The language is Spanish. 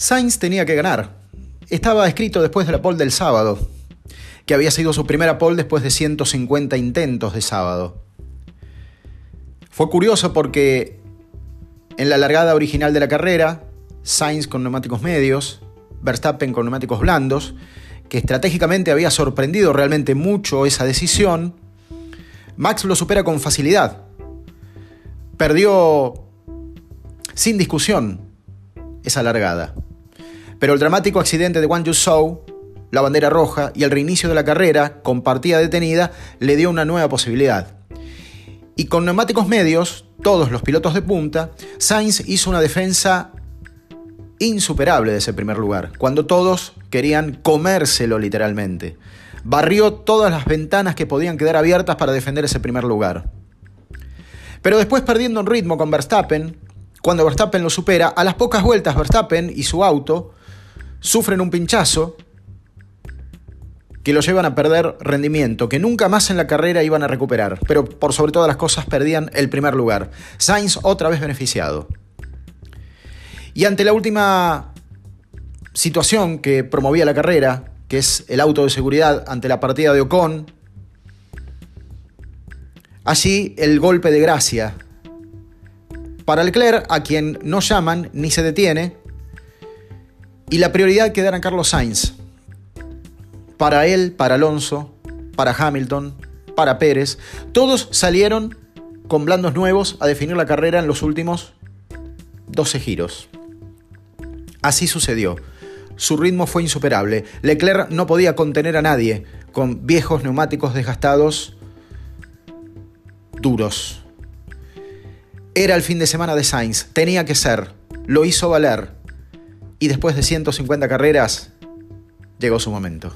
Sainz tenía que ganar. Estaba escrito después de la pole del sábado, que había sido su primera pole después de 150 intentos de sábado. Fue curioso porque en la largada original de la carrera, Sainz con neumáticos medios, Verstappen con neumáticos blandos, que estratégicamente había sorprendido realmente mucho esa decisión, Max lo supera con facilidad. Perdió sin discusión esa largada. Pero el dramático accidente de Wang Yuzhou, la bandera roja y el reinicio de la carrera, con partida detenida, le dio una nueva posibilidad. Y con neumáticos medios, todos los pilotos de punta, Sainz hizo una defensa insuperable de ese primer lugar, cuando todos querían comérselo literalmente. Barrió todas las ventanas que podían quedar abiertas para defender ese primer lugar. Pero después perdiendo un ritmo con Verstappen, cuando Verstappen lo supera, a las pocas vueltas Verstappen y su auto sufren un pinchazo que lo llevan a perder rendimiento, que nunca más en la carrera iban a recuperar, pero por sobre todas las cosas perdían el primer lugar. Sainz otra vez beneficiado. Y ante la última situación que promovía la carrera, que es el auto de seguridad ante la partida de Ocon, allí el golpe de gracia para Leclerc, a quien no llaman ni se detiene, y la prioridad quedará en Carlos Sainz. Para él, para Alonso, para Hamilton, para Pérez, todos salieron con blandos nuevos a definir la carrera en los últimos 12 giros. Así sucedió. Su ritmo fue insuperable. Leclerc no podía contener a nadie con viejos neumáticos desgastados duros. Era el fin de semana de Sainz, tenía que ser, lo hizo valer y después de 150 carreras llegó su momento.